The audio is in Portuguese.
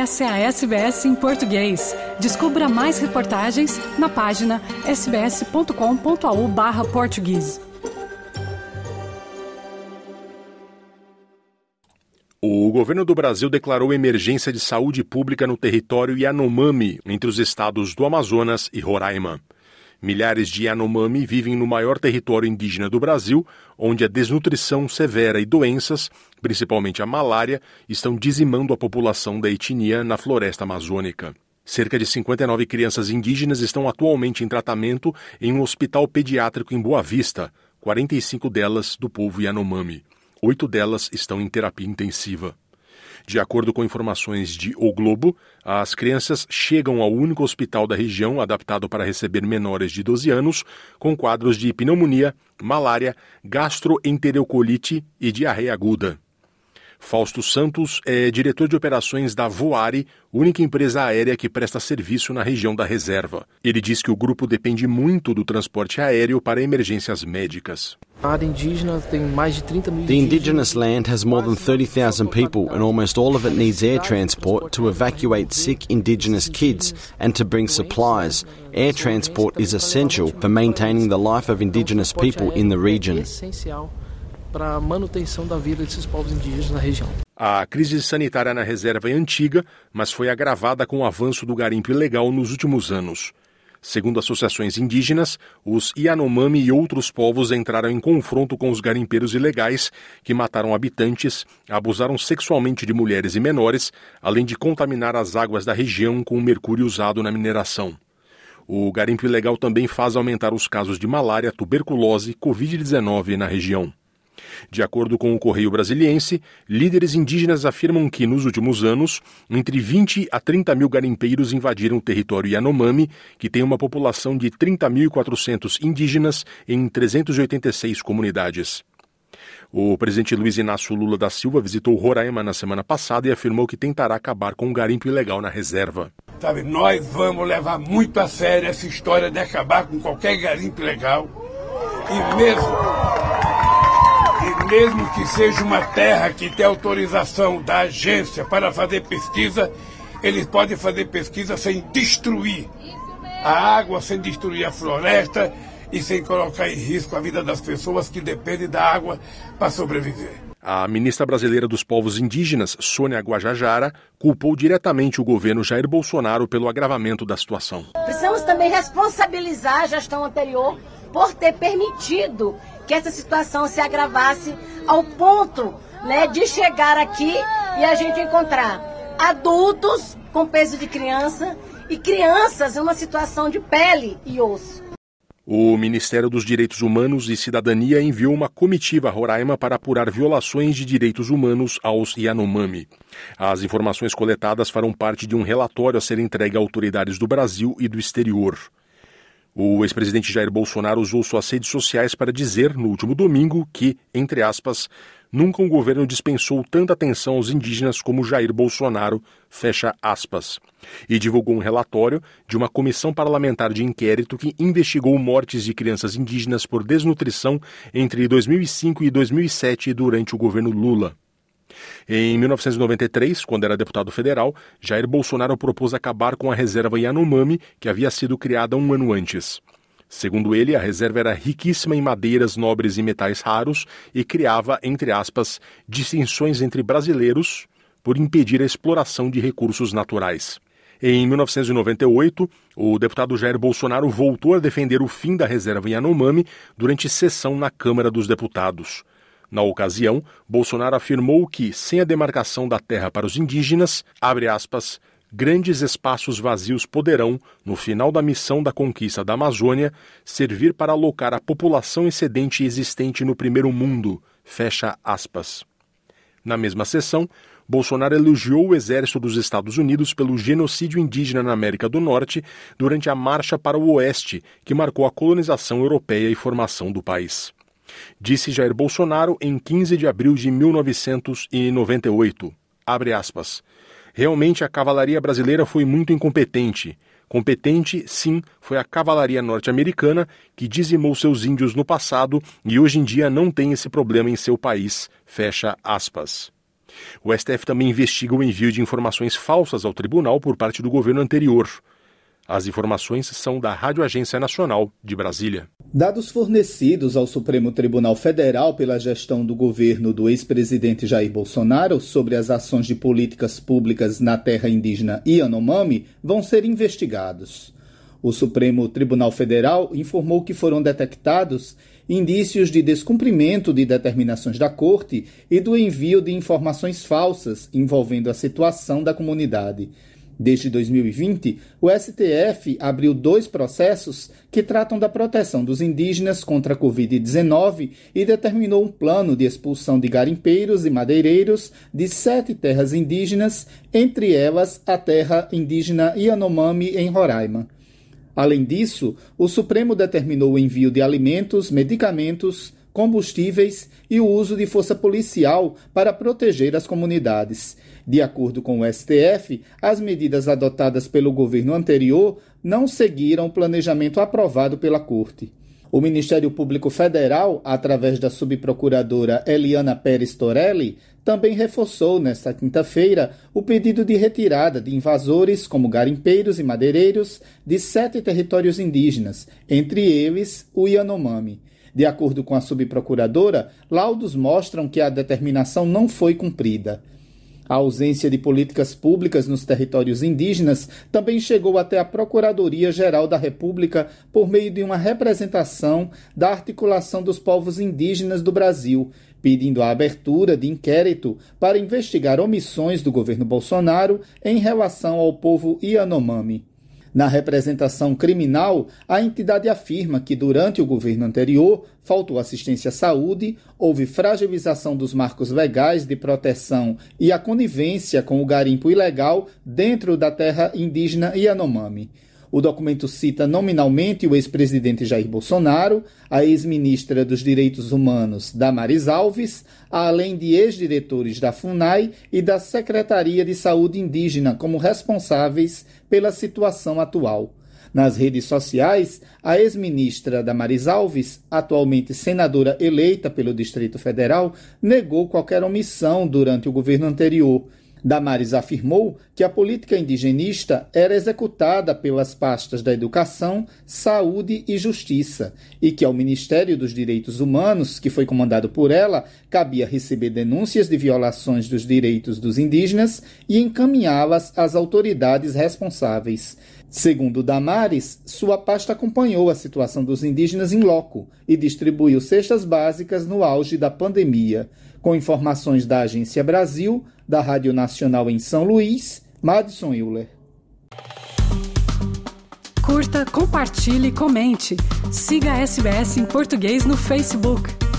Essa é a SBS em português. Descubra mais reportagens na página sbs.com.au/português. O governo do Brasil declarou emergência de saúde pública no território Yanomami, entre os estados do Amazonas e Roraima. Milhares de Yanomami vivem no maior território indígena do Brasil, onde a desnutrição severa e doenças, principalmente a malária, estão dizimando a população da etnia na floresta amazônica. Cerca de 59 crianças indígenas estão atualmente em tratamento em um hospital pediátrico em Boa Vista, 45 delas do povo Yanomami. Oito delas estão em terapia intensiva. De acordo com informações de O Globo, as crianças chegam ao único hospital da região adaptado para receber menores de 12 anos com quadros de pneumonia, malária, gastroenteriocolite e diarreia aguda. Fausto Santos é diretor de operações da Voare, única empresa aérea que presta serviço na região da reserva. Ele diz que o grupo depende muito do transporte aéreo para emergências médicas. A área indígena tem mais de 30 mil The indigenous land has more than 30,000 people and almost all of it needs air transport to evacuate sick indigenous kids and to bring supplies. Air transport is essential for maintaining the life of indigenous people in the region para a manutenção da vida desses povos indígenas na região. A crise sanitária na reserva é antiga, mas foi agravada com o avanço do garimpo ilegal nos últimos anos. Segundo associações indígenas, os Yanomami e outros povos entraram em confronto com os garimpeiros ilegais que mataram habitantes, abusaram sexualmente de mulheres e menores, além de contaminar as águas da região com o mercúrio usado na mineração. O garimpo ilegal também faz aumentar os casos de malária, tuberculose e Covid-19 na região. De acordo com o Correio Brasiliense, líderes indígenas afirmam que, nos últimos anos, entre 20 a 30 mil garimpeiros invadiram o território Yanomami, que tem uma população de 30.400 indígenas em 386 comunidades. O presidente Luiz Inácio Lula da Silva visitou Roraima na semana passada e afirmou que tentará acabar com o garimpo ilegal na reserva. Sabe, nós vamos levar muito a sério essa história de acabar com qualquer garimpo ilegal. E mesmo mesmo que seja uma terra que tem autorização da agência para fazer pesquisa, eles podem fazer pesquisa sem destruir a água, sem destruir a floresta e sem colocar em risco a vida das pessoas que dependem da água para sobreviver. A ministra brasileira dos Povos Indígenas, Sônia Guajajara, culpou diretamente o governo Jair Bolsonaro pelo agravamento da situação. Precisamos também responsabilizar a gestão anterior por ter permitido que essa situação se agravasse ao ponto né, de chegar aqui e a gente encontrar adultos com peso de criança e crianças em uma situação de pele e osso. O Ministério dos Direitos Humanos e Cidadania enviou uma comitiva a Roraima para apurar violações de direitos humanos aos Yanomami. As informações coletadas farão parte de um relatório a ser entregue a autoridades do Brasil e do exterior. O ex-presidente Jair Bolsonaro usou suas redes sociais para dizer, no último domingo, que, entre aspas, nunca um governo dispensou tanta atenção aos indígenas como Jair Bolsonaro, fecha aspas. E divulgou um relatório de uma comissão parlamentar de inquérito que investigou mortes de crianças indígenas por desnutrição entre 2005 e 2007 durante o governo Lula. Em 1993, quando era deputado federal, Jair Bolsonaro propôs acabar com a reserva Yanomami, que havia sido criada um ano antes. Segundo ele, a reserva era riquíssima em madeiras nobres e metais raros e criava, entre aspas, distinções entre brasileiros por impedir a exploração de recursos naturais. Em 1998, o deputado Jair Bolsonaro voltou a defender o fim da reserva Yanomami durante sessão na Câmara dos Deputados. Na ocasião, Bolsonaro afirmou que, sem a demarcação da terra para os indígenas, abre aspas, grandes espaços vazios poderão, no final da missão da conquista da Amazônia, servir para alocar a população excedente existente no primeiro mundo, fecha aspas. Na mesma sessão, Bolsonaro elogiou o exército dos Estados Unidos pelo genocídio indígena na América do Norte durante a Marcha para o Oeste, que marcou a colonização europeia e formação do país disse Jair Bolsonaro em 15 de abril de 1998. Abre aspas. Realmente a cavalaria brasileira foi muito incompetente. Competente, sim, foi a cavalaria norte-americana que dizimou seus índios no passado e hoje em dia não tem esse problema em seu país. Fecha aspas. O STF também investiga o envio de informações falsas ao tribunal por parte do governo anterior. As informações são da Rádio Agência Nacional de Brasília. Dados fornecidos ao Supremo Tribunal Federal pela gestão do governo do ex-presidente Jair Bolsonaro sobre as ações de políticas públicas na terra indígena Yanomami vão ser investigados. O Supremo Tribunal Federal informou que foram detectados indícios de descumprimento de determinações da Corte e do envio de informações falsas envolvendo a situação da comunidade. Desde 2020, o STF abriu dois processos que tratam da proteção dos indígenas contra a Covid-19 e determinou um plano de expulsão de garimpeiros e madeireiros de sete terras indígenas, entre elas a terra indígena Yanomami, em Roraima. Além disso, o Supremo determinou o envio de alimentos, medicamentos, combustíveis e o uso de força policial para proteger as comunidades. De acordo com o STF, as medidas adotadas pelo governo anterior não seguiram o planejamento aprovado pela Corte. O Ministério Público Federal, através da subprocuradora Eliana Pérez Torelli, também reforçou nesta quinta-feira o pedido de retirada de invasores como garimpeiros e madeireiros de sete territórios indígenas, entre eles o Yanomami. De acordo com a subprocuradora, laudos mostram que a determinação não foi cumprida. A ausência de políticas públicas nos territórios indígenas também chegou até a Procuradoria-Geral da República por meio de uma representação da articulação dos povos indígenas do Brasil, pedindo a abertura de inquérito para investigar omissões do governo Bolsonaro em relação ao povo Yanomami. Na representação criminal, a entidade afirma que durante o governo anterior faltou assistência à saúde, houve fragilização dos marcos legais de proteção e a conivência com o garimpo ilegal dentro da terra indígena Yanomami. O documento cita nominalmente o ex-presidente Jair Bolsonaro, a ex-ministra dos Direitos Humanos Damares Alves, além de ex-diretores da FUNAI e da Secretaria de Saúde Indígena como responsáveis pela situação atual. Nas redes sociais, a ex-ministra Damares Alves, atualmente senadora eleita pelo Distrito Federal, negou qualquer omissão durante o governo anterior Damares afirmou que a política indigenista era executada pelas pastas da Educação, Saúde e Justiça e que ao Ministério dos Direitos Humanos, que foi comandado por ela, cabia receber denúncias de violações dos direitos dos indígenas e encaminhá-las às autoridades responsáveis. Segundo Damares, sua pasta acompanhou a situação dos indígenas em loco e distribuiu cestas básicas no auge da pandemia. Com informações da Agência Brasil, da Rádio Nacional em São Luís, Madison Euler. Curta, compartilhe, comente. Siga a SBS em português no Facebook.